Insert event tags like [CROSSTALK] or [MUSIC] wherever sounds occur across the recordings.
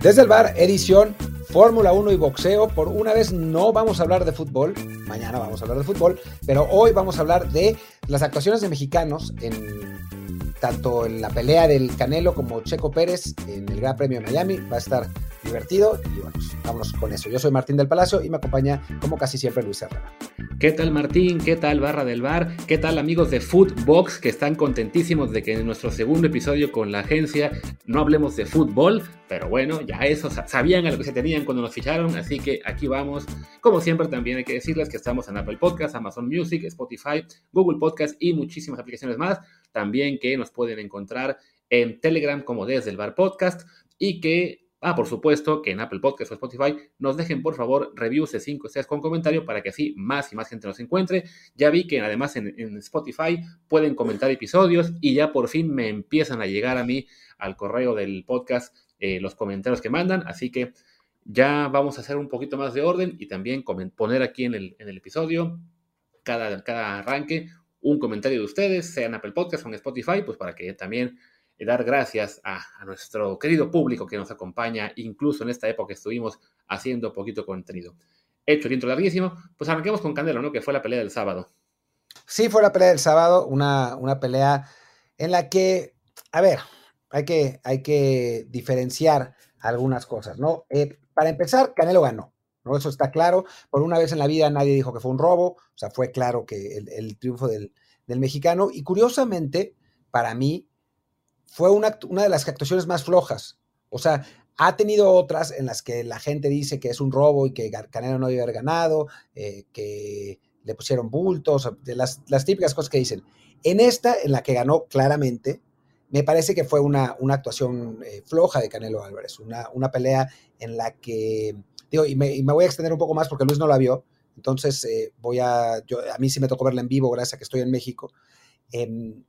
Desde el bar, edición Fórmula 1 y boxeo. Por una vez no vamos a hablar de fútbol, mañana vamos a hablar de fútbol, pero hoy vamos a hablar de las actuaciones de mexicanos en tanto en la pelea del Canelo como Checo Pérez en el Gran Premio de Miami. Va a estar divertido y bueno, pues, vámonos con eso. Yo soy Martín del Palacio y me acompaña como casi siempre Luis Herrera. ¿Qué tal Martín? ¿Qué tal Barra del Bar? ¿Qué tal amigos de Footbox que están contentísimos de que en nuestro segundo episodio con la agencia no hablemos de fútbol? Pero bueno, ya eso sabían a lo que se tenían cuando nos ficharon, así que aquí vamos. Como siempre también hay que decirles que estamos en Apple Podcast, Amazon Music, Spotify, Google Podcast y muchísimas aplicaciones más. También que nos pueden encontrar en Telegram como desde el Bar Podcast y que Ah, por supuesto que en Apple Podcast o Spotify nos dejen por favor reviews de 5 estrellas con comentario para que así más y más gente nos encuentre. Ya vi que además en, Spotify pueden comentar episodios y ya por fin me empiezan a llegar a mí al correo del podcast eh, los comentarios que mandan. Así que ya vamos a hacer un poquito más de orden y también poner aquí en el, episodio cada, cada arranque un comentario de ustedes, sea en Apple Podcast o en Spotify, pues para que también dar gracias a, nuestro querido público que nos acompaña, incluso en esta época que estuvimos haciendo poquito contenido. Hecho el intro larguísimo, pues arranquemos con Canelo, ¿no? Que fue la pelea del sábado. Sí, fue la pelea del sábado, una, una pelea en la que, a ver, hay que, hay que diferenciar algunas cosas, ¿no? Eh, para empezar, Canelo ganó, ¿no? Eso está claro. Por una vez en la vida nadie dijo que fue un robo, o sea, fue claro que el, triunfo del, del, mexicano. Y curiosamente, para mí, fue una, de las actuaciones más flojas. O sea, ha tenido otras en las que la gente dice que es un robo y que Canelo no debe haber ganado, eh, que le pusieron bultos, de las, típicas cosas que dicen. En esta, en la que ganó claramente, me parece que fue una, una actuación eh, floja de Canelo Álvarez, una, una, pelea en la que, digo, y me, voy a extender un poco más porque Luis no la vio, entonces eh, voy a, yo, a mí sí me tocó verla en vivo gracias a que estoy en México. Em,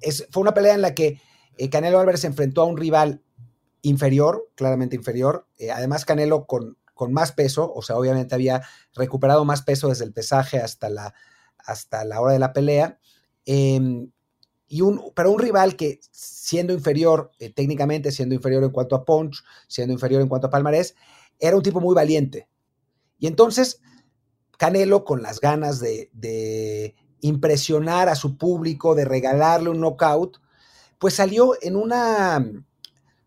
es, fue una pelea en la que eh, Canelo Álvarez se enfrentó a un rival inferior, claramente inferior. Eh, además, Canelo con, con, más peso, o sea, obviamente había recuperado más peso desde el pesaje hasta la, hasta la hora de la pelea. Em, y un, pero un rival que siendo inferior eh, técnicamente, siendo inferior en cuanto a punch, siendo inferior en cuanto a palmarés, era un tipo muy valiente. Y entonces, Canelo con las ganas de, de impresionar a su público, de regalarle un knockout, pues salió en una,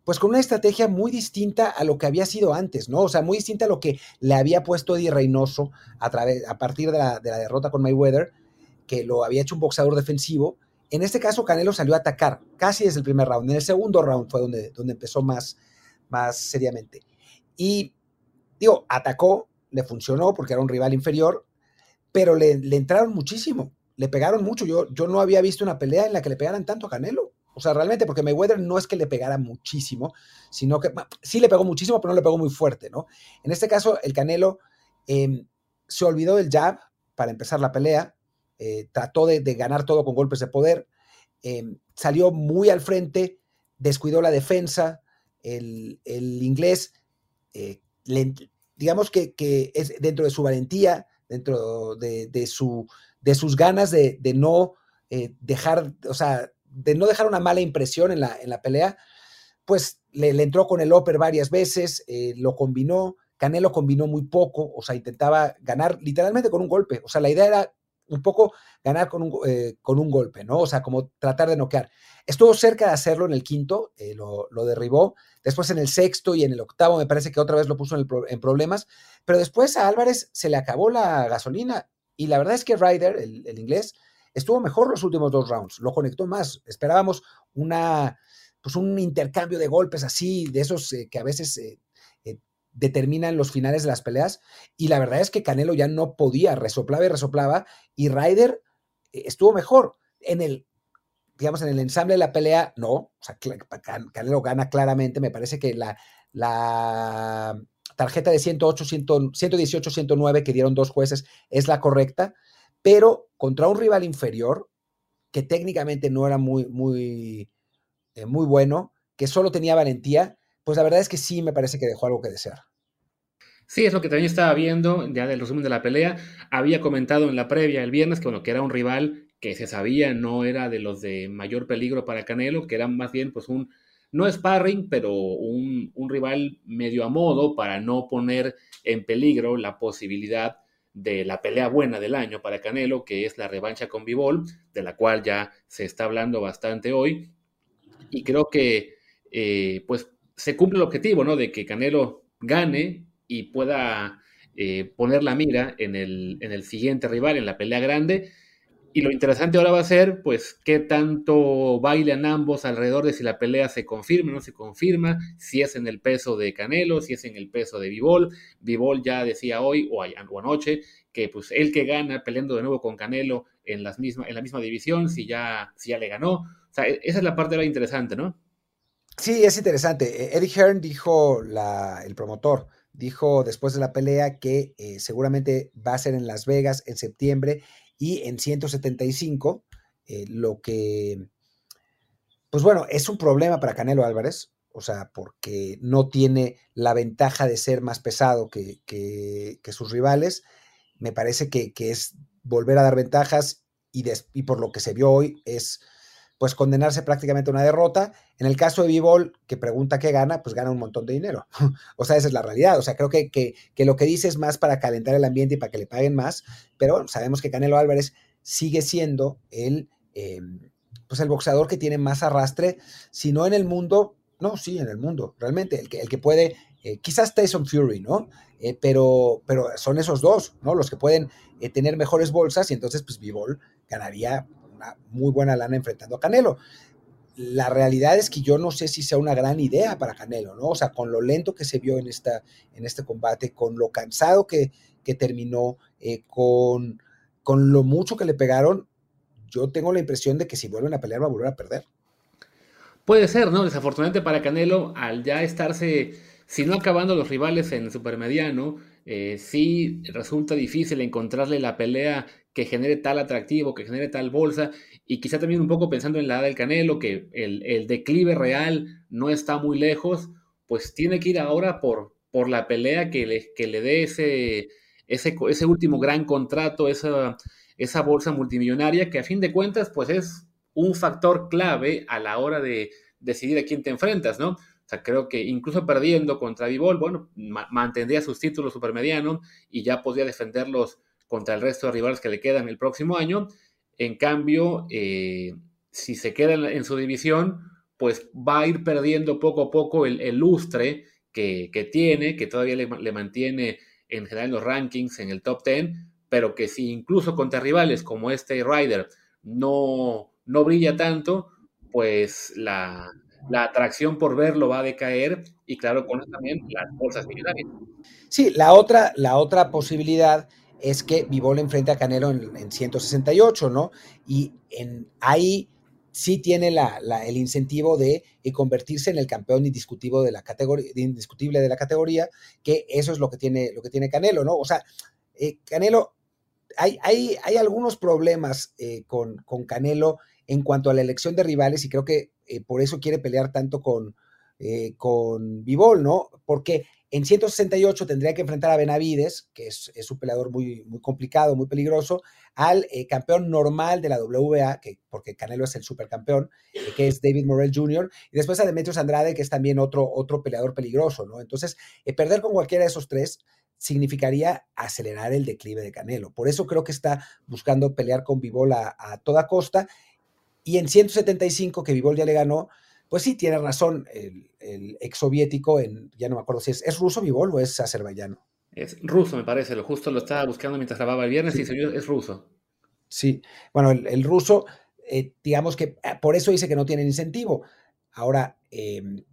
pues con una estrategia muy distinta a lo que había sido antes, ¿no? O sea, muy distinta a lo que le había puesto Eddie Reynoso a, través, a partir de la, derrota con Mayweather, que lo había hecho un boxeador defensivo. En este caso, Canelo salió a atacar casi desde el primer round. En el segundo round fue donde, donde empezó más, más seriamente. Y, digo, atacó, le funcionó porque era un rival inferior, pero le, le entraron muchísimo, le pegaron mucho. Yo, yo no había visto una pelea en la que le pegaran tanto a Canelo. O sea, realmente, porque Mayweather no es que le pegara muchísimo, sino que sí le pegó muchísimo, pero no le pegó muy fuerte, ¿no? En este caso, el Canelo em, se olvidó del jab para empezar la pelea, eh, trató de, ganar todo con golpes de poder, em, salió muy al frente, descuidó la defensa, el, inglés, eh, digamos que, es dentro de su valentía, dentro de, su, de sus ganas de, no eh, dejar, o sea, de no dejar una mala impresión en la, en la pelea, pues le, entró con el upper varias veces, eh, lo combinó, Canelo combinó muy poco, o sea, intentaba ganar literalmente con un golpe, o sea, la idea era un poco ganar con un, eh, con un golpe, ¿no? O sea, como tratar de noquear. Estuvo cerca de hacerlo en el quinto, eh, lo, derribó, después en el sexto y en el octavo me parece que otra vez lo puso en, problemas, pero después a Álvarez se le acabó la gasolina y la verdad es que Ryder, el, el inglés, estuvo mejor los últimos dos rounds, lo conectó más. Esperábamos una, pues un intercambio de golpes así, de esos eh, que a veces eh, eh, determinan los finales de las peleas. Y la verdad es que Canelo ya no podía, resoplaba y resoplaba, y Ryder estuvo mejor. En el, digamos, en el ensamble de la pelea, no. O sea, Canelo gana claramente. Me parece que la, la tarjeta de 108, 118, 109 que dieron dos jueces es la correcta pero contra un rival inferior que técnicamente no era muy, muy, eh, muy bueno, que solo tenía valentía, pues la verdad es que sí me parece que dejó algo que desear. Sí, es lo que también estaba viendo ya del resumen de la pelea. Había comentado en la previa el viernes que, bueno, que era un rival que se sabía no era de los de mayor peligro para Canelo, que era más bien pues un no sparring, pero un, un rival medio a modo para no poner en peligro la posibilidad de la pelea buena del año para Canelo, que es la revancha con Bivol, de la cual ya se está hablando bastante hoy. Y creo que eh, pues se cumple el objetivo, ¿no? De que Canelo gane y pueda eh, poner la mira en el, en el siguiente rival, en la pelea grande. Y lo interesante ahora va a ser, pues, qué tanto bailan ambos alrededor de si la pelea se confirma o no se confirma, si es en el peso de Canelo, si es en el peso de Vivol. Vivol ya decía hoy o, anoche que, pues, él que gana peleando de nuevo con Canelo en, la misma división, si ya, le ganó. O sea, e, esa es la parte de interesante, ¿no? Sí, es interesante. E, Eddie Hearn dijo, la, el promotor, dijo después de la pelea que eh, seguramente va a ser en Las Vegas en septiembre y en 175, eh, lo que, pues bueno, es un problema para Canelo Álvarez, o sea, porque no tiene la ventaja de ser más pesado que, sus rivales. Me parece que, es volver a dar ventajas y, por lo que se vio hoy es pues condenarse prácticamente a una derrota. En el caso de Bivol, que pregunta qué gana, pues gana un montón de dinero. [LAUGHS] o sea, esa es la realidad. O sea, creo que, que, lo que dice es más para calentar el ambiente y para que le paguen más, pero sabemos que Canelo Álvarez sigue siendo el, em, pues el boxeador que tiene más arrastre, si no en el mundo, no, sí, en el mundo, realmente, el que, el que puede, eh, quizás Tyson Fury, ¿no? Eh, pero, pero son esos dos, ¿no? Los que pueden eh, tener mejores bolsas y entonces, pues Bivol ganaría una muy buena lana enfrentando a Canelo. La realidad es que yo no sé si sea una gran idea para Canelo, ¿no? O sea, con lo lento que se vio en, esta, en este combate, con lo cansado que, que terminó, eh, con, con lo mucho que le pegaron, yo tengo la impresión de que si vuelven a pelear va a volver a perder. Puede ser, ¿no? Desafortunadamente para Canelo, al ya estarse, si no acabando los rivales en supermediano, eh, sí resulta difícil encontrarle la pelea que genere tal atractivo, que genere tal bolsa, y quizá también un poco pensando en la edad del Canelo, que el, declive real no está muy lejos, pues tiene que ir ahora por, por la pelea que le, que le dé ese, ese, ese último gran contrato, esa, esa bolsa multimillonaria, que a fin de cuentas, pues es un factor clave a la hora de decidir a quién te enfrentas, ¿no? O sea, creo que incluso perdiendo contra Vivol, bueno, mantendría sus títulos supermedianos y ya podría defenderlos contra el resto de rivales que le quedan el próximo año. En cambio, eh, si se queda en, su división, pues va a ir perdiendo poco a poco el, lustre que, tiene, que todavía le, mantiene en general en los rankings en el top 10, pero que si incluso contra rivales como este Ryder no, no brilla tanto, pues la, atracción por verlo va a decaer y claro, con eso también las bolsas millonarias. Sí, la otra, la otra posibilidad es que Vivol enfrenta a Canelo en, 168, ¿no? Y en, ahí sí tiene la, el incentivo de eh, convertirse en el campeón indiscutible de la categoría, indiscutible de la categoría, que eso es lo que tiene, lo que tiene Canelo, ¿no? O sea, eh, Canelo, hay, hay, hay, algunos problemas eh, con, con, Canelo en cuanto a la elección de rivales y creo que por eso quiere pelear tanto con, con Vivol, ¿no? Porque en 168 tendría que enfrentar a Benavides, que es, un peleador muy, muy complicado, muy peligroso, al eh, campeón normal de la WBA, que, porque Canelo es el supercampeón, eh, que es David Morrell Jr., y después a Demetrius Andrade, que es también otro, otro peleador peligroso, ¿no? Entonces, eh, perder con cualquiera de esos tres significaría acelerar el declive de Canelo. Por eso creo que está buscando pelear con Vivol a, a toda costa. Y en 175, que Vivol ya le ganó, pues sí, tiene razón el, el ex soviético, en, ya no me acuerdo si es, ¿es ruso Vivol o es azerbaiyano? Es ruso, me parece, lo justo lo estaba buscando mientras grababa el viernes y es ruso. Sí, bueno, el, ruso, eh, digamos que ah, por eso dice que no tiene incentivo. Ahora, em,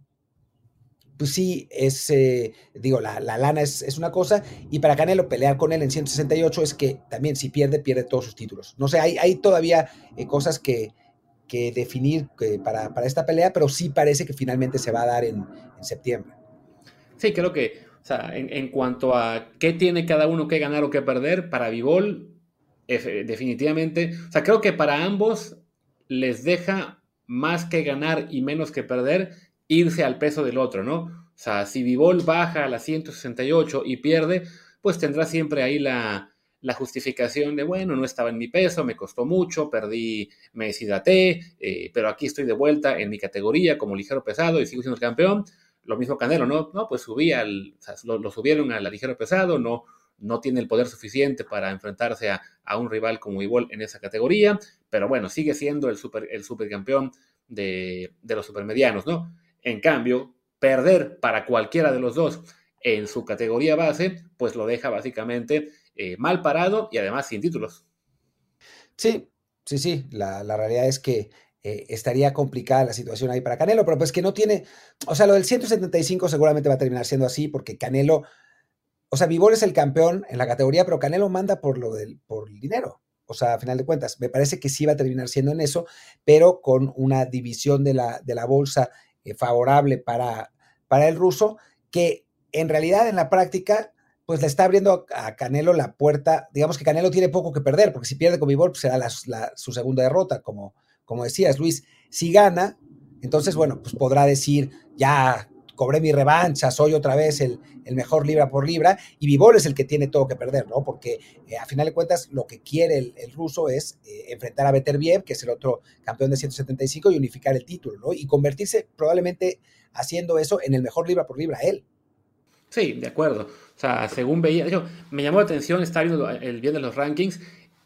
pues sí, es, eh, digo, la, lana es, una cosa, y para Canelo pelear con él en 168 es que también si pierde, pierde todos sus títulos. No sé, hay, hay todavía eh, cosas que, que definir para, esta pelea, pero sí parece que finalmente se va a dar en, septiembre. Sí, creo que, o sea, en, cuanto a qué tiene cada uno que ganar o que perder, para Vivol, definitivamente, o sea, creo que para ambos les deja más que ganar y menos que perder irse al peso del otro, ¿no? O sea, si Vivol baja a la 168 y pierde, pues tendrá siempre ahí la, la justificación de, bueno, no estaba en mi peso, me costó mucho, perdí, me deshidraté, eh, pero aquí estoy de vuelta en mi categoría como ligero pesado y sigo siendo el campeón. Lo mismo Canelo, ¿no? No, pues subí al, lo, subieron a la ligero pesado, no, no tiene el poder suficiente para enfrentarse a, un rival como Ivol en esa categoría, pero bueno, sigue siendo el, super, el supercampeón de, de los supermedianos, ¿no? En cambio, perder para cualquiera de los dos en su categoría base, pues lo deja básicamente eh, mal parado y además sin títulos. Sí, sí, sí, la, realidad es que eh, estaría complicada la situación ahí para Canelo, pero pues que no tiene, o sea, lo del 175 seguramente va a terminar siendo así porque Canelo, o sea, Vivol es el campeón en la categoría, pero Canelo manda por lo del, por el dinero. O sea, a final de cuentas, me parece que sí va a terminar siendo en eso, pero con una división de la, de la bolsa eh, favorable para, para el ruso, que en realidad en la práctica pues le está abriendo a Canelo la puerta. Digamos que Canelo tiene poco que perder, porque si pierde con Vivol, pues será su segunda derrota, como, como decías, Luis. Si gana, entonces, bueno, pues podrá decir, ya cobré mi revancha, soy otra vez el, mejor libra por libra, y Vivol es el que tiene todo que perder, ¿no? Porque eh, a final de cuentas lo que quiere el, ruso es eh, enfrentar a Beterbiev, que es el otro campeón de 175, y unificar el título, ¿no? Y convertirse probablemente haciendo eso en el mejor libra por libra él. Sí, de acuerdo. O sea, según veía, me llamó la atención estar viendo el bien de los rankings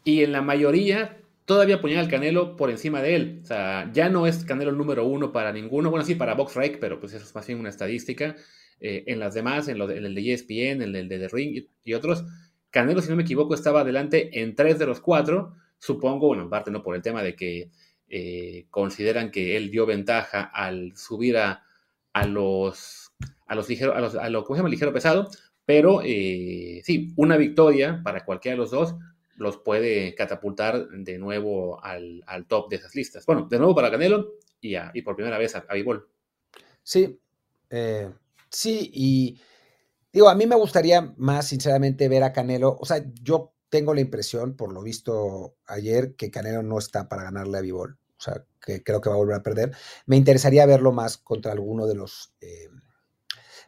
y en la mayoría todavía ponía al Canelo por encima de él. O sea, ya no es Canelo número uno para ninguno. Bueno, sí, para Box pero pues eso es más bien una estadística. Eh, en las demás, en, el de ESPN, en el de The Ring y, otros, Canelo, si no me equivoco, estaba adelante en tres de los cuatro. Supongo, bueno, en parte no por el tema de que eh, consideran que él dio ventaja al subir a, a los a los ligeros, a, los, a lo que se ligero pesado, pero eh, sí, una victoria para cualquiera de los dos los puede catapultar de nuevo al, top de esas listas. Bueno, de nuevo para Canelo y, y por primera vez a, a Sí, eh, sí, y digo, a mí me gustaría más sinceramente ver a Canelo, o sea, yo tengo la impresión, por lo visto ayer, que Canelo no está para ganarle a Vivol, o sea, que creo que va a volver a perder. Me interesaría verlo más contra alguno de los... Eh,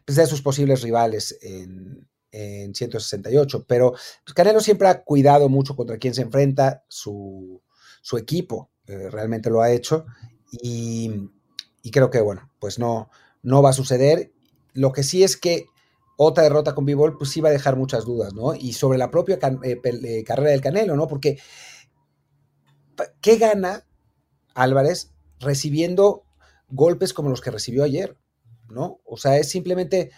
pues, de sus posibles rivales en, 168. Pero pues, Canelo siempre ha cuidado mucho contra quién se enfrenta, su, equipo eh, realmente lo ha hecho y, creo que, bueno, pues no, no va a suceder. Lo que sí es que otra derrota con B-Ball, pues sí va a dejar muchas dudas, ¿no? Y sobre la propia eh, eh, carrera del Canelo, ¿no? Porque, ¿qué gana Álvarez recibiendo golpes como los que recibió ayer? ¿No? O sea, es simplemente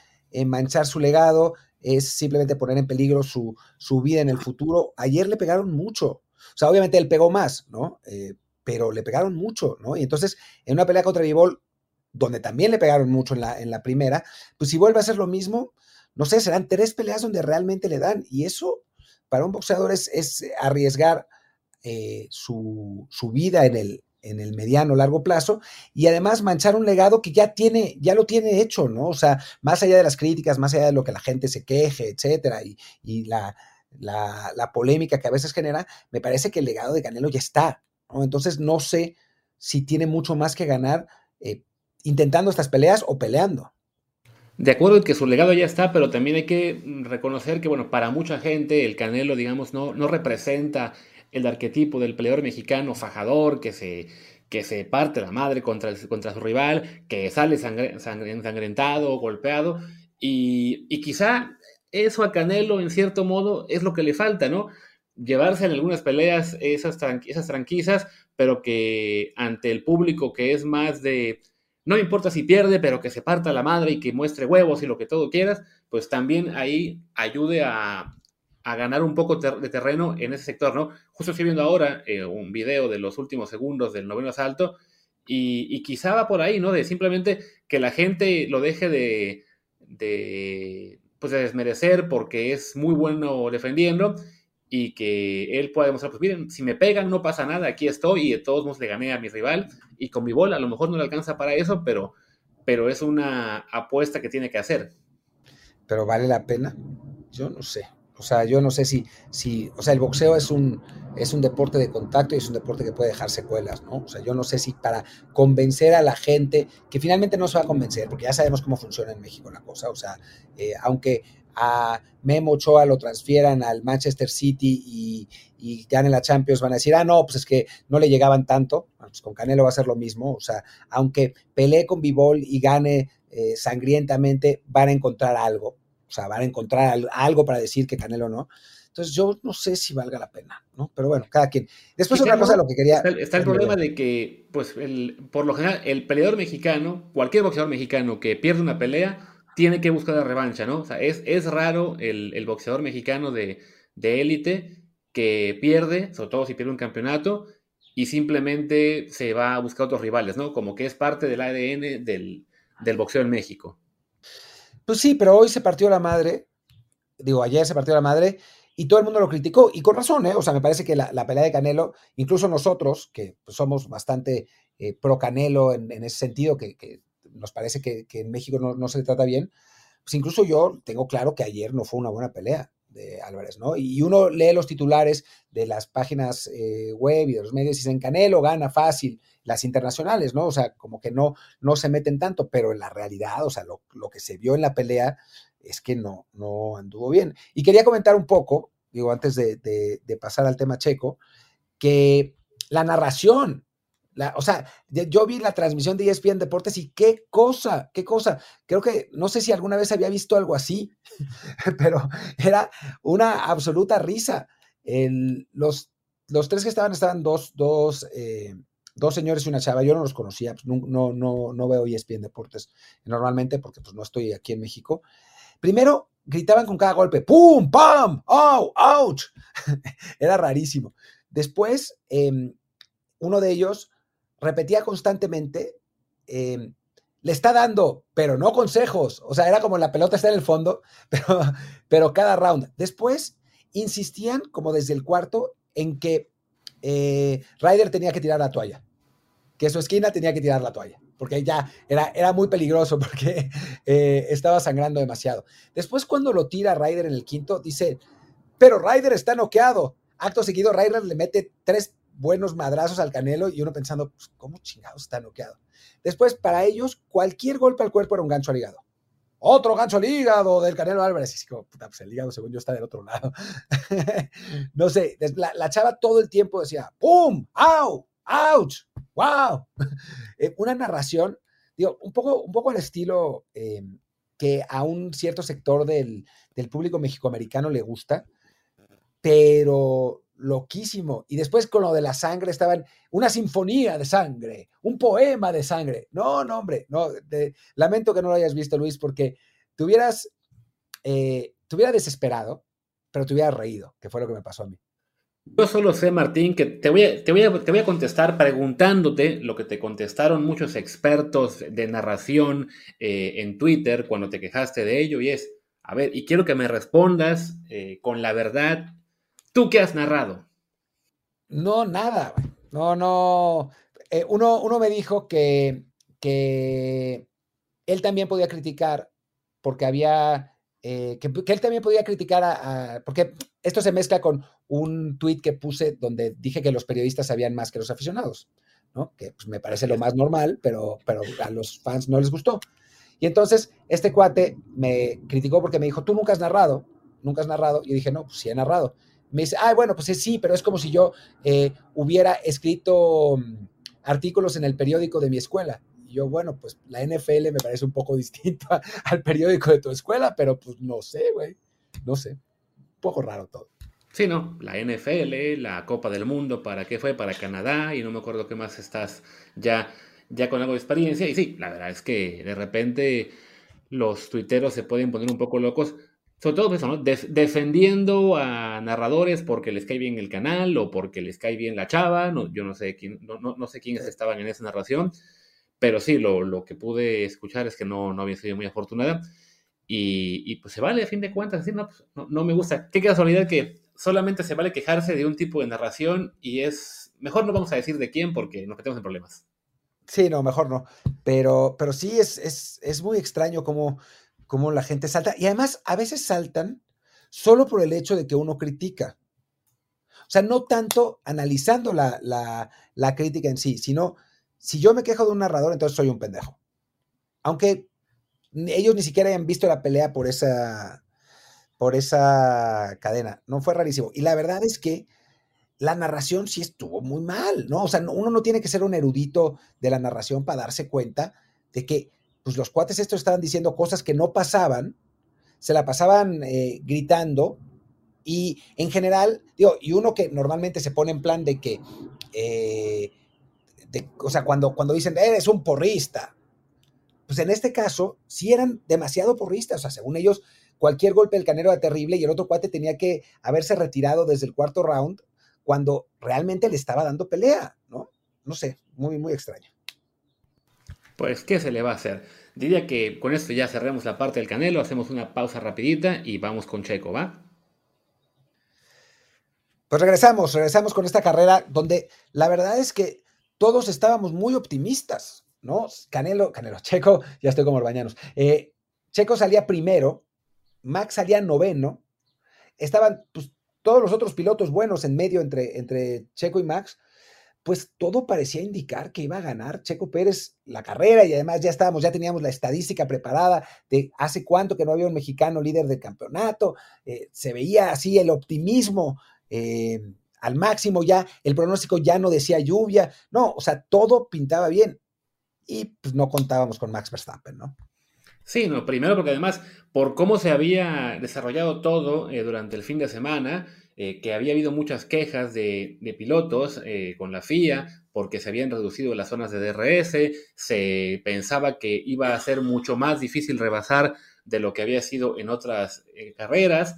manchar su legado, es simplemente poner en peligro su, vida en el futuro. Ayer le pegaron mucho. O sea, obviamente él pegó más, ¿no? Eh, pero le pegaron mucho, ¿no? Y entonces, en una pelea contra Vivol, donde también le pegaron mucho en la, en la primera, pues si vuelve a hacer lo mismo, no sé, serán tres peleas donde realmente le dan. Y eso, para un boxeador, es, arriesgar eh, su, su, vida en el, en el mediano largo plazo y además manchar un legado que ya tiene, ya lo tiene hecho, ¿no? O sea, más allá de las críticas, más allá de lo que la gente se queje, etcétera, y, la, la, polémica que a veces genera, me parece que el legado de Canelo ya está, ¿no? Entonces no sé si tiene mucho más que ganar eh, intentando estas peleas o peleando. De acuerdo en que su legado ya está, pero también hay que reconocer que, bueno, para mucha gente el Canelo, digamos, no, no representa el arquetipo del peleador mexicano fajador que se, que se parte la madre contra, contra su rival, que sale sangre, ensangrentado, golpeado, y, y, quizá eso a Canelo en cierto modo es lo que le falta, ¿no? Llevarse en algunas peleas esas, esas tranquilizas, pero que ante el público que es más de, no importa si pierde, pero que se parta la madre y que muestre huevos y lo que todo quieras, pues también ahí ayude a, a ganar un poco de terreno en ese sector, ¿no? Justo estoy viendo ahora eh, un video de los últimos segundos del noveno asalto y, quizá va por ahí, ¿no? De simplemente que la gente lo deje de, de, pues de desmerecer porque es muy bueno defendiendo y que él pueda demostrar, pues miren, si me pegan no pasa nada, aquí estoy y de todos modos le gané a mi rival y con mi bola a lo mejor no le alcanza para eso, pero, pero es una apuesta que tiene que hacer. Pero vale la pena, yo no sé. O sea, yo no sé si, si o sea, el boxeo es un, es un deporte de contacto y es un deporte que puede dejar secuelas, ¿no? O sea, yo no sé si para convencer a la gente, que finalmente no se va a convencer, porque ya sabemos cómo funciona en México la cosa, o sea, eh, aunque, a Memo Ochoa lo transfieran al Manchester City y, y gane la Champions, van a decir, ah, no, pues es que no le llegaban tanto. pues con Canelo va a ser lo mismo. O sea, aunque pelee con Bivol y gane eh, sangrientamente, van a encontrar algo. O sea, van a encontrar algo para decir que Canelo no. Entonces yo no sé si valga la pena, ¿no? Pero bueno, cada quien. Después otra cosa lo que quería... Está, el problema de que, pues, el, por lo general, el peleador mexicano, cualquier boxeador mexicano que pierde una pelea, tiene que buscar la revancha, ¿no? O sea, es, es raro el, el boxeador mexicano de élite que pierde, sobre todo si pierde un campeonato, y simplemente se va a buscar otros rivales, ¿no? Como que es parte del ADN del, del boxeo en México. Pues sí, pero hoy se partió la madre, digo, ayer se partió la madre y todo el mundo lo criticó, y con razón, ¿eh? O sea, me parece que la, pelea de Canelo, incluso nosotros, que pues, somos bastante eh, pro Canelo en, ese sentido, que, nos parece que, en México no, se trata bien, pues incluso yo tengo claro que ayer no fue una buena pelea de Álvarez, ¿no? Y uno lee los titulares de las páginas eh, web y de los medios y dicen Canelo gana fácil, las internacionales, ¿no? O sea, como que no, no se meten tanto, pero en la realidad, o sea, lo, lo que se vio en la pelea es que no, no anduvo bien. Y quería comentar un poco, digo, antes de, pasar al tema checo, que la narración, la, o sea, yo vi la transmisión de ESPN Deportes y qué cosa, qué cosa. Creo que no sé si alguna vez había visto algo así, [LAUGHS] pero era una absoluta risa. los, los tres que estaban estaban dos, dos, eh, dos señores y una chava. Yo no los conocía, pues, no, no, no, veo ESPN Deportes normalmente porque pues no estoy aquí en México. Primero, gritaban con cada golpe, ¡pum! ¡pam! ¡au! ¡ouch! [LAUGHS] Era rarísimo. Después, em, uno de ellos repetía constantemente, em, le está dando, pero no consejos. O sea, era como la pelota está en el fondo, [LAUGHS] pero, pero cada round. Después, insistían, como desde el cuarto, en que eh, Ryder tenía que tirar la toalla, que su esquina tenía que tirar la toalla porque ya era, era muy peligroso [LAUGHS] porque eh, estaba sangrando demasiado. Después cuando lo tira Ryder en el quinto, dice, pero Ryder está noqueado. Acto seguido, Ryder le mete tres buenos madrazos al Canelo y uno pensando, pues, ¿cómo chingados está noqueado? Después, para ellos, cualquier golpe al cuerpo era un gancho al hígado. Otro gancho al hígado del Canelo Álvarez. Y como, puta, pues el hígado, según yo, está del otro lado. [LAUGHS] no sé, la, la chava todo el tiempo decía, ¡pum! ¡Au! ¡Ouch! ¡Wow! [LAUGHS] Eh, una narración, digo, un poco, un poco al estilo eh, que a un cierto sector del, público mexicoamericano le gusta, pero loquísimo. Y después con lo de la sangre estaban una sinfonía de sangre, un poema de sangre. No, no, hombre, no, lamento que no lo hayas visto, Luis, porque te hubieras, eh, desesperado, pero te hubieras reído, que fue lo que me pasó a mí. Yo solo sé, Martín, que te voy, a, te, voy te voy a contestar preguntándote lo que te contestaron muchos expertos de narración eh, en Twitter cuando te quejaste de ello, y es, a ver, y quiero que me respondas eh, con la verdad, ¿tú qué has narrado? No, nada, no, no. Eh, uno, uno, me dijo que, que él también podía criticar porque había que, que, él también podía criticar a, porque esto se mezcla con un tweet que puse donde dije que los periodistas sabían más que los aficionados, ¿no? Que pues, me parece lo más normal, pero, pero a los fans no les gustó. Y entonces este cuate me criticó porque me dijo, tú nunca has narrado, nunca has narrado. Y dije, no, pues sí he narrado. Me dice, ah, bueno, pues sí, pero es como si yo eh, hubiera escrito mm, artículos en el periódico de mi escuela. Y yo, bueno, pues la NFL me parece un poco [LAUGHS] distinta al periódico de tu escuela, pero pues no sé, güey, no sé poco raro todo. Sí, no, la NFL, la Copa del Mundo, ¿para qué fue? Para Canadá, y no me acuerdo qué más estás ya, ya con algo de experiencia. Y sí, la verdad es que de repente los tuiteros se pueden poner un poco locos, sobre todo eso, ¿no? defendiendo a narradores porque les cae bien el canal o porque les cae bien la chava. No, yo no sé quién, no, no, sé quiénes estaban en esa narración, pero sí, lo, lo que pude escuchar es que no, no había sido muy afortunada. Y, pues se vale, a fin de cuentas, decir, no, pues, no, me gusta. Qué casualidad que solamente se vale quejarse de un tipo de narración y es, mejor no vamos a decir de quién porque nos metemos en problemas. Sí, no, mejor no. Pero, pero sí es, es, muy extraño cómo, cómo la gente salta. Y además, a veces saltan solo por el hecho de que uno critica. O sea, no tanto analizando la, la, la, crítica en sí, sino si yo me quejo de un narrador, entonces soy un pendejo. Aunque ellos ni siquiera hayan visto la pelea por esa, por esa cadena. No fue rarísimo. Y la verdad es que la narración sí estuvo muy mal, ¿no? O sea, uno no tiene que ser un erudito de la narración para darse cuenta de que pues, los cuates estos estaban diciendo cosas que no pasaban, se la pasaban eh, gritando y en general, digo, y uno que normalmente se pone en plan de que, eh, o sea, cuando, cuando dicen, eres un porrista, pues en este caso sí eran demasiado porristas, o sea, según ellos, cualquier golpe del canero era terrible y el otro cuate tenía que haberse retirado desde el cuarto round cuando realmente le estaba dando pelea, ¿no? No sé, muy, muy extraño. Pues, ¿qué se le va a hacer? Diría que con esto ya cerramos la parte del Canelo, hacemos una pausa rapidita y vamos con Checo, ¿va? Pues regresamos, regresamos con esta carrera donde la verdad es que todos estábamos muy optimistas, ¿no? Canelo, Canelo, [LAUGHS] Checo, ya estoy como bañanos. Eh, Checo salía primero, Max salía noveno, estaban pues, todos los otros pilotos buenos en medio entre, entre Checo y Max, pues todo parecía indicar que iba a ganar Checo Pérez la carrera y además ya estábamos, ya teníamos la estadística preparada de hace cuánto que no había un mexicano líder del campeonato, eh, se veía así el optimismo eh, al máximo ya, el pronóstico ya no decía lluvia, no, o sea, todo pintaba bien y pues no contábamos con Max Verstappen, ¿no? Sí, no, primero porque además, por cómo se había desarrollado todo eh, durante el fin de semana, eh, que había habido muchas quejas de, pilotos eh, con la FIA porque se habían reducido las zonas de DRS, se pensaba que iba a ser mucho más difícil rebasar de lo que había sido en otras carreras,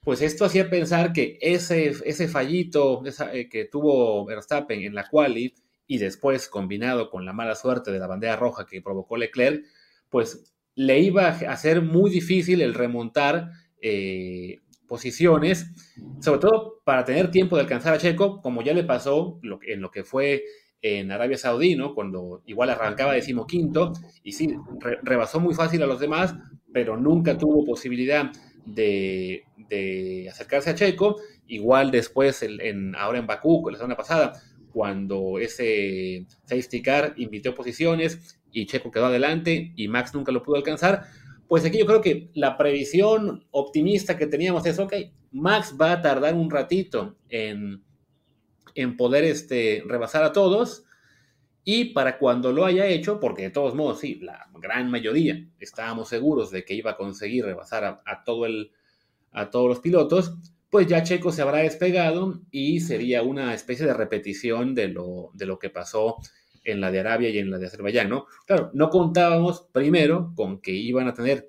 pues esto hacía pensar que ese, ese fallito que tuvo Verstappen en la quali y después combinado con la mala suerte de la bandera roja que provocó Leclerc, pues le iba a hacer muy difícil el remontar eh, posiciones, sobre todo para tener tiempo de alcanzar a Checo, como ya le pasó en lo que fue en Arabia Saudí, ¿no? Cuando igual arrancaba decimoquinto y sí, rebasó muy fácil a los demás, pero nunca tuvo posibilidad de, acercarse a Checo. Igual después, en, ahora en Bakú, la semana pasada, cuando ese safety car invitó posiciones y Checo quedó adelante y Max nunca lo pudo alcanzar, pues aquí yo creo que la previsión optimista que teníamos es, ok, Max va a tardar un ratito en, en poder este, rebasar a todos. Y para cuando lo haya hecho, porque de todos modos, sí, la gran mayoría estábamos seguros de que iba a conseguir rebasar a, todo el, a todos los pilotos, pues ya Checo se habrá despegado y sería una especie de repetición de lo, de lo que pasó en la de Arabia y en la de Azerbaiyán, ¿no? Claro, no contábamos primero con que iban a tener,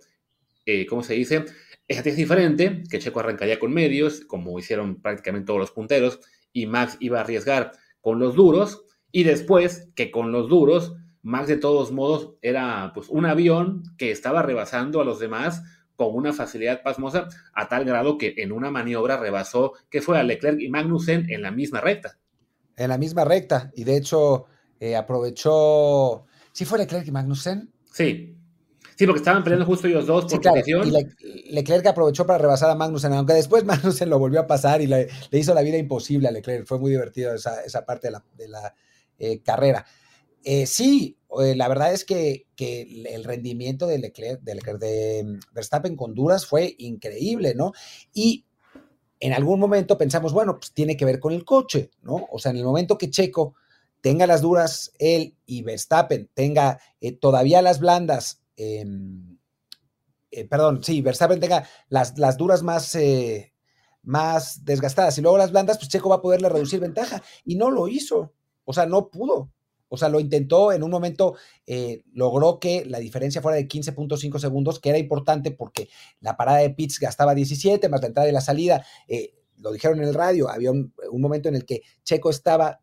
eh, ¿cómo se dice? Estrategia diferente, que Checo arrancaría con medios, como hicieron prácticamente todos los punteros, y Max iba a arriesgar con los duros, y después que con los duros, Max de todos modos era pues un avión que estaba rebasando a los demás con una facilidad pasmosa a tal grado que en una maniobra rebasó que fue a Leclerc y Magnussen en la misma recta. En la misma recta, y de hecho eh, aprovechó. ¿Sí fue Leclerc y Magnussen? Sí. Sí, porque estaban peleando justo ellos dos por sí, Y Leclerc aprovechó para rebasar a Magnussen, aunque después [LAUGHS] Magnussen lo volvió a pasar y le, hizo la vida imposible a Leclerc. Fue muy divertido esa, parte de la, eh, carrera. Eh, sí, la verdad es que, el rendimiento de Leclerc, de Leclerc, de mm, Verstappen con Duras fue increíble, ¿no? Y en algún momento pensamos, bueno, pues tiene que ver con el coche, ¿no? O sea, en el momento que Checo tenga las duras él y Verstappen tenga eh, todavía las blandas, em, eh, perdón, sí, Verstappen tenga las, las duras más, eh, más desgastadas y luego las blandas, pues Checo va a poderle reducir ventaja y no lo hizo, o sea, no pudo. O sea, lo intentó, en un momento logró que la diferencia fuera de 15.5 segundos, que era importante porque la parada de pits gastaba 17, más la entrada y la salida. lo dijeron en el radio, había un momento en el que Checo estaba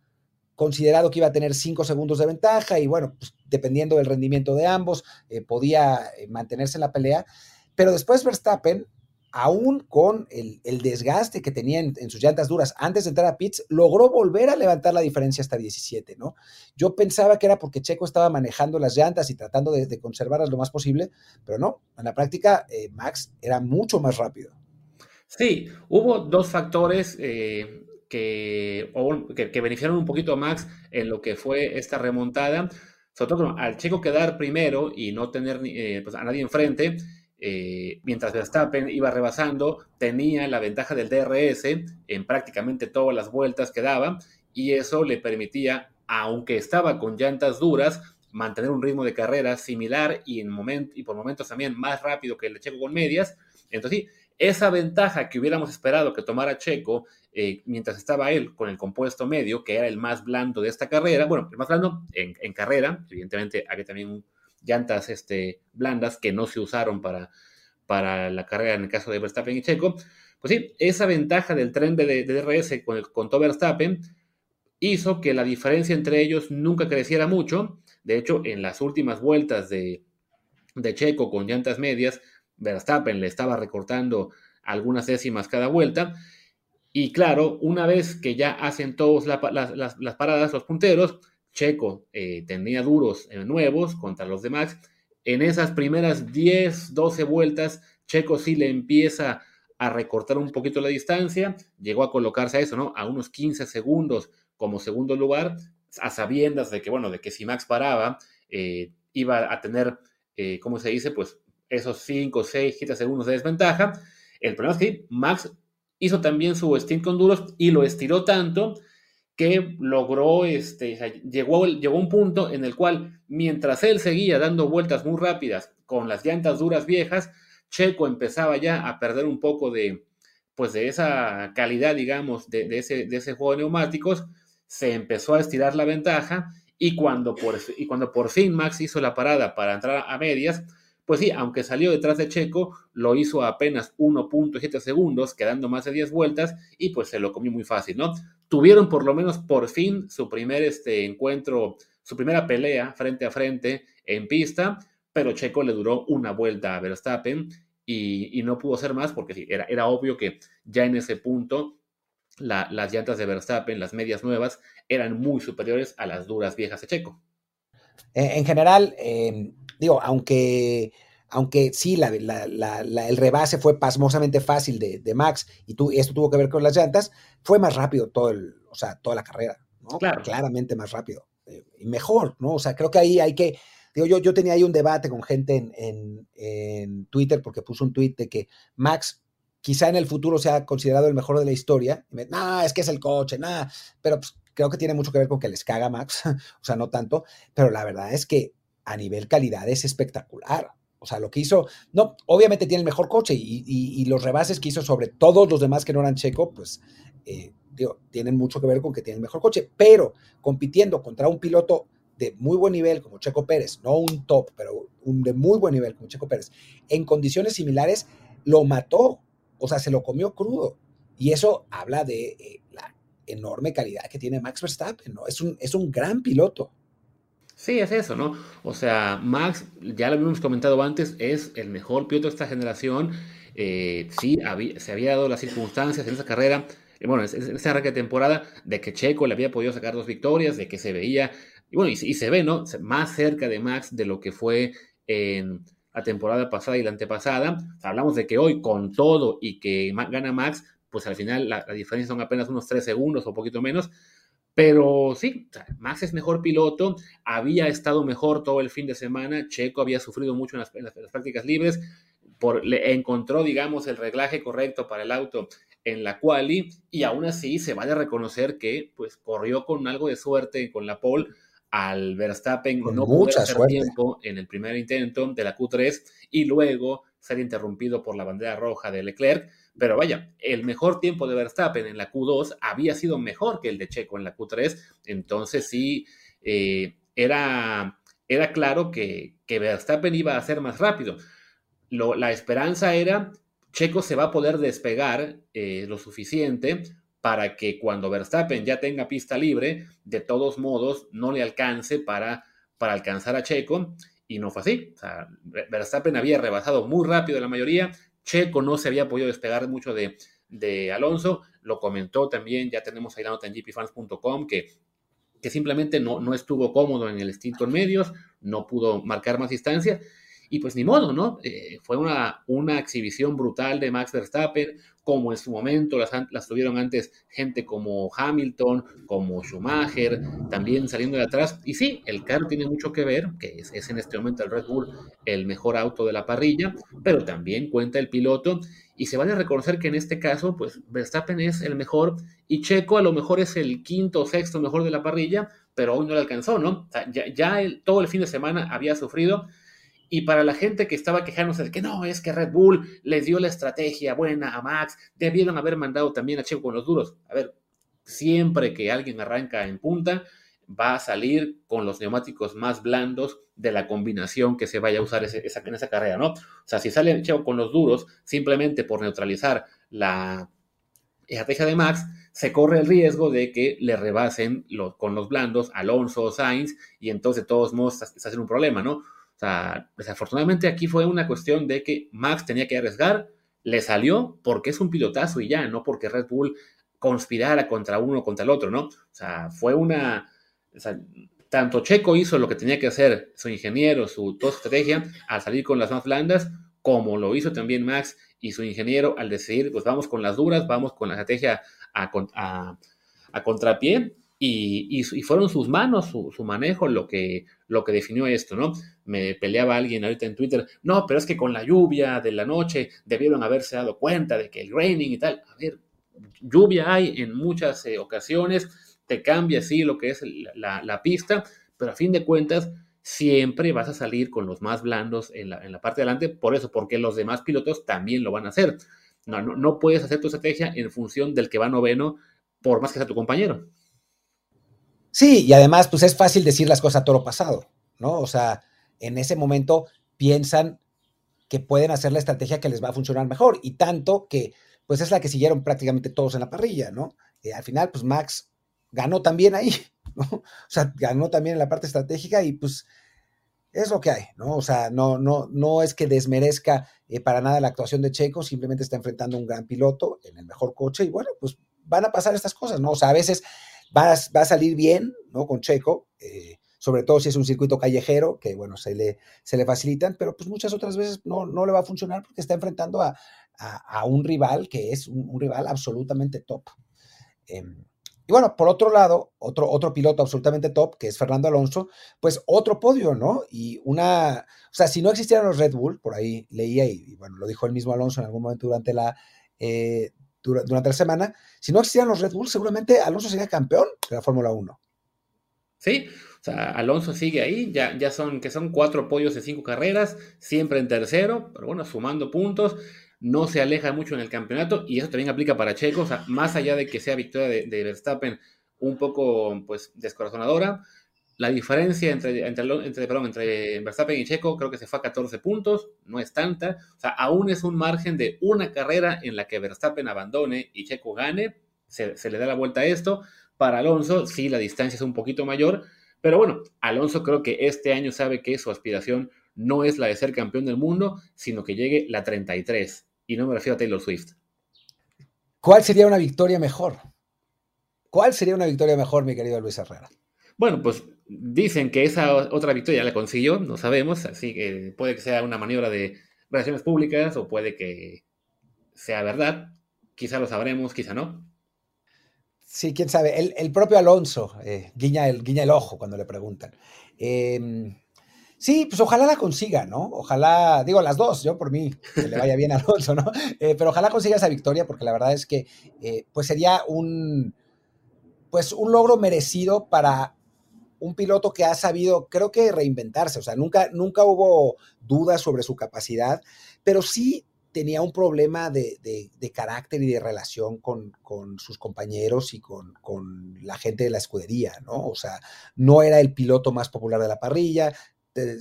considerado que iba a tener cinco segundos de ventaja y bueno, pues, dependiendo del rendimiento de ambos, eh, podía eh, mantenerse en la pelea. Pero después Verstappen, aún con el, desgaste que tenía en, sus llantas duras antes de entrar a pits, logró volver a levantar la diferencia hasta 17, ¿no? Yo pensaba que era porque Checo estaba manejando las llantas y tratando de, conservarlas lo más posible, pero no, en la práctica eh, Max era mucho más rápido. Sí, hubo dos factores que, que, beneficiaron un poquito a Max en lo que fue esta remontada. Sobre todo al Checo quedar primero y no tener eh, pues, a nadie enfrente, eh, mientras Verstappen iba rebasando, tenía la ventaja del DRS en prácticamente todas las vueltas que daba y eso le permitía, aunque estaba con llantas duras, mantener un ritmo de carrera similar y, en y por momentos también más rápido que el de Checo con medias. Entonces, esa ventaja que hubiéramos esperado que tomara Checo eh, mientras estaba él con el compuesto medio, que era el más blando de esta carrera, bueno, el más blando en, carrera, evidentemente había también llantas este, blandas que no se usaron para, para la carrera en el caso de Verstappen y Checo, pues sí, esa ventaja del tren de, DRS con, el, con todo Verstappen hizo que la diferencia entre ellos nunca creciera mucho. De hecho, en las últimas vueltas de, de Checo con llantas medias, Verstappen le estaba recortando algunas décimas cada vuelta. Y claro, una vez que ya hacen todas las, paradas, los punteros, Checo eh, tenía duros eh, nuevos contra los demás. En esas primeras 10, 12 vueltas, Checo sí le empieza a recortar un poquito la distancia, llegó a colocarse a eso, ¿no? A unos 15 segundos como segundo lugar, a sabiendas de que, bueno, de que si Max paraba, eh, iba a tener, ¿cómo se dice? Pues esos 5, 6, 7 segundos de desventaja. El problema es que Max hizo también su stint con duros y lo estiró tanto que logró, este, llegó, llegó un punto en el cual, mientras él seguía dando vueltas muy rápidas con las llantas duras viejas, Checo empezaba ya a perder un poco de, pues de esa calidad, digamos, de, ese, de ese juego de neumáticos, se empezó a estirar la ventaja y cuando, por, y cuando por fin Max hizo la parada para entrar a medias, pues sí, aunque salió detrás de Checo, lo hizo apenas 1.7 segundos, quedando más de 10 vueltas, y pues se lo comió muy fácil, ¿no? Tuvieron por lo menos por fin su primer este, encuentro, su primera pelea frente a frente en pista, pero Checo le duró una vuelta a Verstappen y, no pudo ser más porque sí, era, era obvio que ya en ese punto las llantas de Verstappen, las medias nuevas, eran muy superiores a las duras viejas de Checo. En, general, eh, digo, aunque, aunque sí, la, el rebase fue pasmosamente fácil de, Max y tú, esto tuvo que ver con las llantas, fue más rápido todo el, o sea, toda la carrera, ¿no? Claro. Claramente más rápido eh, y mejor, ¿no? O sea, creo que ahí hay que, digo, yo, yo tenía ahí un debate con gente en, en, Twitter porque puso un tweet de que Max quizá en el futuro sea considerado el mejor de la historia. No, es que es el coche, nada, pero pues, creo que tiene mucho que ver con que les caga Max, [LAUGHS] o sea, no tanto, pero la verdad es que a nivel calidad es espectacular. O sea, lo que hizo, no, obviamente tiene el mejor coche y, los rebases que hizo sobre todos los demás que no eran Checo, pues, eh, digo, tienen mucho que ver con que tiene el mejor coche, pero compitiendo contra un piloto de muy buen nivel como Checo Pérez, no un top, pero un de muy buen nivel como Checo Pérez, en condiciones similares, lo mató, o sea, se lo comió crudo. Y eso habla de eh, la enorme calidad que tiene Max Verstappen, ¿no? Es un, es un gran piloto. Sí, es eso, ¿no? O sea, Max, ya lo habíamos comentado antes, es el mejor piloto de esta generación. Eh, sí, se había dado las circunstancias en esa carrera, eh, bueno, en esa arranque de temporada, de que Checo le había podido sacar dos victorias, de que se veía, y bueno, y, se ve, ¿no? Más cerca de Max de lo que fue en la temporada pasada y la antepasada. hablamos de que hoy, con todo y que gana Max, pues al final la, la diferencia son apenas unos tres segundos o poquito menos, pero sí, Max es mejor piloto, había estado mejor todo el fin de semana, Checo había sufrido mucho en las, prácticas libres, por, le encontró, digamos, el reglaje correcto para el auto en la quali y aún así se vale reconocer que pues corrió con algo de suerte con la pole al Verstappen con no mucha hacer tiempo en el primer intento de la Q3 y luego ser interrumpido por la bandera roja de Leclerc pero vaya, el mejor tiempo de Verstappen en la Q2 había sido mejor que el de Checo en la Q3, entonces sí, eh, era, era claro que, que, Verstappen iba a ser más rápido. la esperanza era, Checo se va a poder despegar eh, lo suficiente para que cuando Verstappen ya tenga pista libre, de todos modos no le alcance para, para alcanzar a Checo. Y no fue así. Verstappen había rebasado muy rápido la mayoría, Checo no se había podido despegar mucho de, Alonso, lo comentó también, ya tenemos ahí la nota en gpfans.com que, que simplemente no, no estuvo cómodo en el instinto en medios, no pudo marcar más distancia y pues ni modo, ¿no? Eh, fue una, una exhibición brutal de Max Verstappen, como en su momento las, las, tuvieron antes gente como Hamilton, como Schumacher, también saliendo de atrás. Y sí, el carro tiene mucho que ver, que es, es, en este momento el Red Bull el mejor auto de la parrilla, pero también cuenta el piloto. Y se vale reconocer que en este caso, pues Verstappen es el mejor y Checo a lo mejor es el quinto o sexto mejor de la parrilla, pero hoy no le alcanzó, ¿no? O sea, ya, ya el, todo el fin de semana había sufrido y para la gente que estaba quejándose de que no, es que Red Bull les dio la estrategia buena a Max, debieron haber mandado también a Checo con los duros. A ver, siempre que alguien arranca en punta, va a salir con los neumáticos más blandos de la combinación que se vaya a usar esa, en esa carrera, ¿no? O sea, si sale Checo con los duros, simplemente por neutralizar la estrategia de Max, se corre el riesgo de que le rebasen con los blandos Alonso o Sainz y entonces de todos modos se hace un problema, ¿no? O sea, desafortunadamente aquí fue una cuestión de que Max tenía que arriesgar, le salió porque es un pilotazo y ya, no porque Red Bull conspirara contra uno o contra el otro, ¿no? O sea, fue una... O sea, tanto Checo hizo lo que tenía que hacer, su ingeniero, su toda estrategia, al salir con las más blandas, como lo hizo también Max y su ingeniero al decidir, pues vamos con las duras, vamos con la estrategia a, a, a contrapié, y, fueron sus manos, su, manejo, lo que, lo que definió esto, ¿no? Me peleaba alguien ahorita en Twitter, no, pero es que con la lluvia de la noche debieron haberse dado cuenta de que el raining y tal. A ver, lluvia hay en muchas eh, ocasiones, te cambia así lo que es la, la, pista, pero a fin de cuentas siempre vas a salir con los más blandos en la, en la parte de adelante, por eso, porque los demás pilotos también lo van a hacer. No, no, no puedes hacer tu estrategia en función del que va noveno, por más que sea tu compañero. Sí, y además, pues es fácil decir las cosas a toro pasado, ¿no? O sea, en ese momento piensan que pueden hacer la estrategia que les va a funcionar mejor, y tanto que, pues es la que siguieron prácticamente todos en la parrilla, ¿no? Eh, al final, pues Max ganó también ahí, [LAUGHS] ¿no? O sea, ganó también en la parte estratégica y pues es lo que hay, ¿no? O sea, no, no, no es que desmerezca eh, para nada la actuación de Checo, simplemente está enfrentando a un gran piloto en el mejor coche y bueno, pues van a pasar estas cosas, ¿no? O sea, a veces va a, salir bien, ¿no? Con Checo, eh, sobre todo si es un circuito callejero, que bueno, se le, se le facilitan, pero pues muchas otras veces no, no le va a funcionar porque está enfrentando a, a, un rival que es un, rival absolutamente top. Em, y bueno, por otro lado, otro, otro piloto absolutamente top, que es Fernando Alonso, pues otro podio, ¿no? Y una, o sea, si no existieran los Red Bull, por ahí leía, y, bueno, lo dijo el mismo Alonso en algún momento durante la, eh, durante la semana, si no existieran los Red Bull, seguramente Alonso sería campeón de la Fórmula 1. Sí, o sea, Alonso sigue ahí, ya, ya son que son cuatro podios de cinco carreras, siempre en tercero, pero bueno, sumando puntos, no se aleja mucho en el campeonato y eso también aplica para Checo, o sea, más allá de que sea victoria de, de Verstappen un poco pues descorazonadora, la diferencia entre, entre, entre, perdón, entre Verstappen y Checo creo que se fue a 14 puntos, no es tanta. O sea, aún es un margen de una carrera en la que Verstappen abandone y Checo gane. Se, se le da la vuelta a esto. Para Alonso, sí, la distancia es un poquito mayor. Pero bueno, Alonso creo que este año sabe que su aspiración no es la de ser campeón del mundo, sino que llegue la 33. Y no me refiero a Taylor Swift. ¿Cuál sería una victoria mejor? ¿Cuál sería una victoria mejor, mi querido Luis Herrera? Bueno, pues dicen que esa otra victoria la consiguió, no sabemos, así que puede que sea una maniobra de relaciones públicas o puede que sea verdad. Quizá lo sabremos, quizá no. Sí, quién sabe. El, propio Alonso eh, guiña, el, guiña el ojo cuando le preguntan. Em, sí, pues ojalá la consiga, ¿no? Ojalá, digo las dos, yo por mí, que le vaya bien a Alonso, ¿no? [LAUGHS] Eh, pero ojalá consiga esa victoria porque la verdad es que eh, pues sería un, pues un logro merecido para un piloto que ha sabido, creo que reinventarse, o sea, nunca, nunca hubo dudas sobre su capacidad, pero sí tenía un problema de, carácter y de relación con, sus compañeros y con, la gente de la escudería, ¿no? O sea, no era el piloto más popular de la parrilla,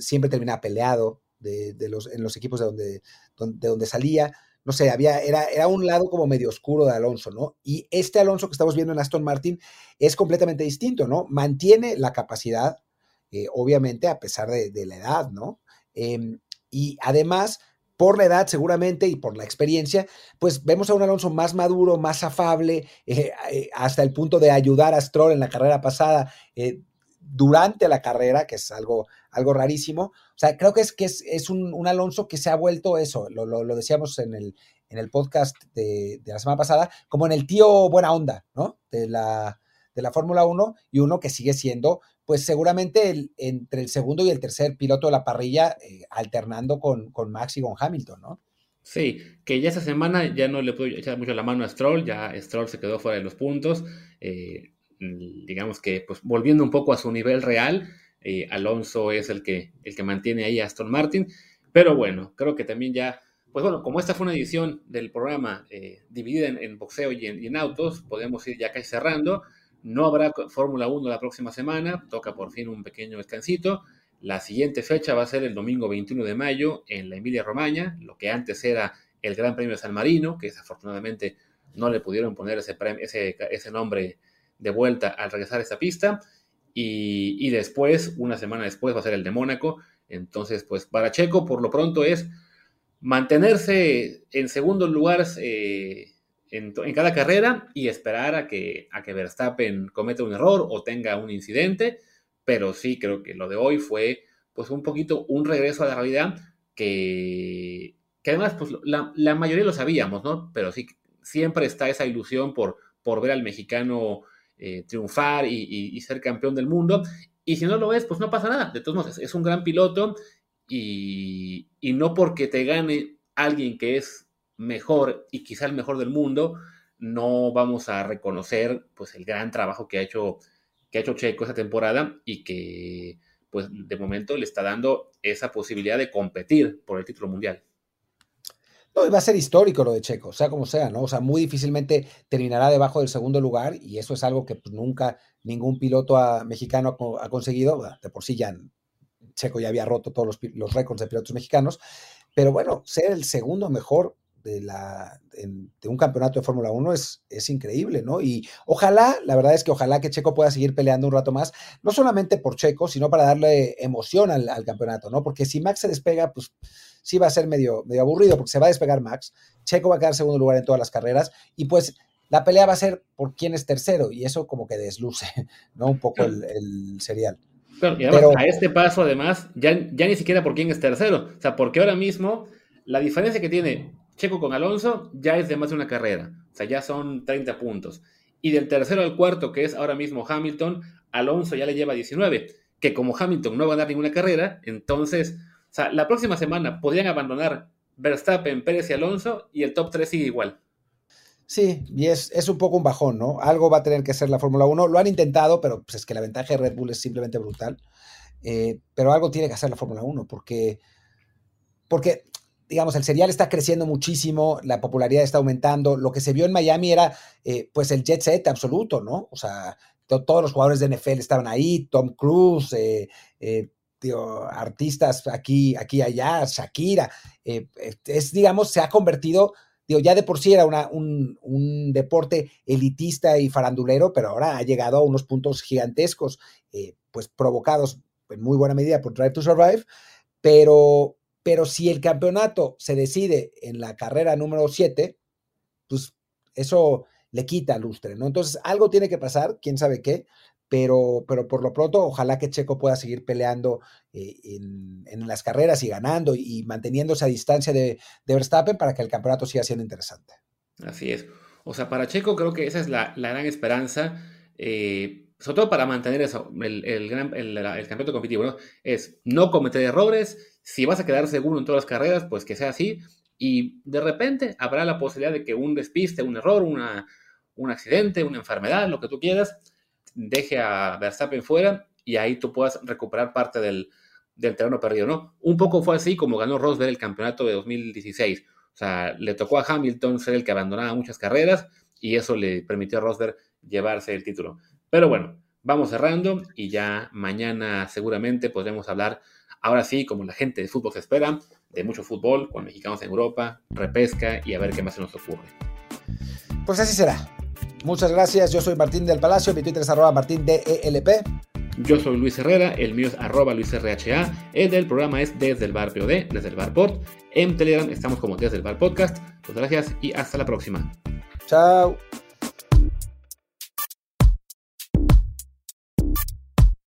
siempre terminaba peleado de, los, en los equipos de donde, de donde salía no sé, había, era, era un lado como medio oscuro de Alonso, ¿no? Y este Alonso que estamos viendo en Aston Martin es completamente distinto, ¿no? Mantiene la capacidad, eh, obviamente, a pesar de, la edad, ¿no? Em, y además, por la edad seguramente y por la experiencia, pues vemos a un Alonso más maduro, más afable, eh, eh, hasta el punto de ayudar a Stroll en la carrera pasada, durante la carrera, que es algo, algo rarísimo. O sea, creo que es, que es, un, Alonso que se ha vuelto eso, lo, lo, decíamos en el, en el podcast de, la semana pasada, como en el tío buena onda, ¿no? De la, de la Fórmula 1 y uno que sigue siendo, pues seguramente el, entre el segundo y el tercer piloto de la parrilla, eh, alternando con, con Max y con Hamilton, ¿no? Sí, que ya esta semana ya no le puedo echar mucho la mano a Stroll, ya Stroll se quedó fuera de los puntos. Eh, digamos que, pues volviendo un poco a su nivel real, eh, Alonso es el que, el que mantiene ahí a Aston Martin. Pero bueno, creo que también ya, pues bueno, como esta fue una edición del programa dividida en, boxeo y en, y en, autos, podemos ir ya casi cerrando. No habrá Fórmula 1 la próxima semana, toca por fin un pequeño descansito. La siguiente fecha va a ser el domingo 21 de mayo en la Emilia Romagna, lo que antes era el Gran Premio de San Marino, que desafortunadamente no le pudieron poner ese, ese, nombre de vuelta al regresar a esta pista. Y, después, una semana después, va a ser el de Mónaco. Entonces, pues para Checo, por lo pronto es mantenerse en segundo lugar eh, en, cada carrera y esperar a que, a que Verstappen cometa un error o tenga un incidente, pero sí creo que lo de hoy fue pues un poquito un regreso a la realidad que, que además pues la, la, mayoría lo sabíamos, ¿no? Pero sí, siempre está esa ilusión por, por ver al mexicano eh, triunfar y, ser campeón del mundo. Y si no lo ves, pues no pasa nada. De todos modos, es un gran piloto y, y no porque te gane alguien que es mejor y quizá el mejor del mundo, no vamos a reconocer pues el gran trabajo que ha hecho, que ha hecho Checo esa temporada y que pues de momento le está dando esa posibilidad de competir por el título mundial. No, va a ser histórico lo de Checo, sea como sea, ¿no? O sea, muy difícilmente terminará debajo del segundo lugar y eso es algo que pues, nunca ningún piloto mexicano ha, conseguido. De por sí ya Checo ya había roto todos los, los récords de pilotos mexicanos, pero bueno, ser el segundo mejor de, la, de un campeonato de Fórmula 1 es, es increíble, ¿no? Y ojalá, la verdad es que ojalá que Checo pueda seguir peleando un rato más, no solamente por Checo, sino para darle emoción al, campeonato, ¿no? Porque si Max se despega, pues sí va a ser medio, medio aburrido, porque se va a despegar Max, Checo va a quedar segundo lugar en todas las carreras, y pues la pelea va a ser por quién es tercero, y eso como que desluce, ¿no? Un poco el, el serial. Pero, a este paso, además, ya, ya ni siquiera por quién es tercero. O sea, porque ahora mismo la diferencia que tiene Checo con Alonso ya es de más de una carrera, o sea, ya son 30 puntos. Y del tercero al cuarto, que es ahora mismo Hamilton, Alonso ya le lleva 19, que como Hamilton no va a dar ninguna carrera, entonces, sea, la próxima semana podrían abandonar Verstappen, Pérez y Alonso y el top 3 sigue igual. Sí, y es, es, un poco un bajón, ¿no? Algo va a tener que ser la Fórmula 1. Lo han intentado, pero pues, es que la ventaja de Red Bull es simplemente brutal. Eh, pero algo tiene que hacer la Fórmula 1, porque, porque digamos, el serial está creciendo muchísimo, la popularidad está aumentando. Lo que se vio en Miami era, eh, pues, el jet set absoluto, ¿no? O sea, todos los jugadores de NFL estaban ahí, Tom Cruise, eh, eh, artistas aquí, aquí, allá, Shakira. es, digamos, se ha convertido, digo, ya de por sí era un, un, deporte elitista y farandulero, pero ahora ha llegado a unos puntos gigantescos, pues provocados en muy buena medida por Drive to Survive, pero, pero si el campeonato se decide en la carrera número 7, pues eso le quita lustre, ¿no? Entonces, algo tiene que pasar, quién sabe qué, pero, pero por lo pronto, ojalá que Checo pueda seguir peleando eh, en, las carreras y ganando y, manteniéndose a distancia de, Verstappen para que el campeonato siga siendo interesante. Así es. O sea, para Checo creo que esa es la, gran esperanza. Eh, sobre todo para mantener eso, el, el, campeonato competitivo, ¿no? Es no cometer errores, si vas a quedar seguro en todas las carreras, pues que sea así, y de repente habrá la posibilidad de que un despiste, un error, una, un accidente, una enfermedad, lo que tú quieras, deje a Verstappen fuera y ahí tú puedas recuperar parte del, del terreno perdido, ¿no? Un poco fue así como ganó Rosberg el campeonato de 2016. O sea, le tocó a Hamilton ser el que abandonaba muchas carreras y eso le permitió a Rosberg llevarse el título. Pero bueno, vamos cerrando y ya mañana seguramente podremos hablar, ahora sí, como la gente de fútbol se espera, de mucho fútbol con mexicanos en Europa, repesca y a ver qué más se nos ocurre. Pues así será. Muchas gracias. Yo soy Martín del Palacio. Mi Twitter es arroba martín DELP. Yo soy Luis Herrera, el mío es arroba LuisRHA, el del programa es Desde el Bar POD, Desde el Bar Port. En Telegram estamos como Desde el Bar Podcast. Muchas gracias y hasta la próxima. Chao.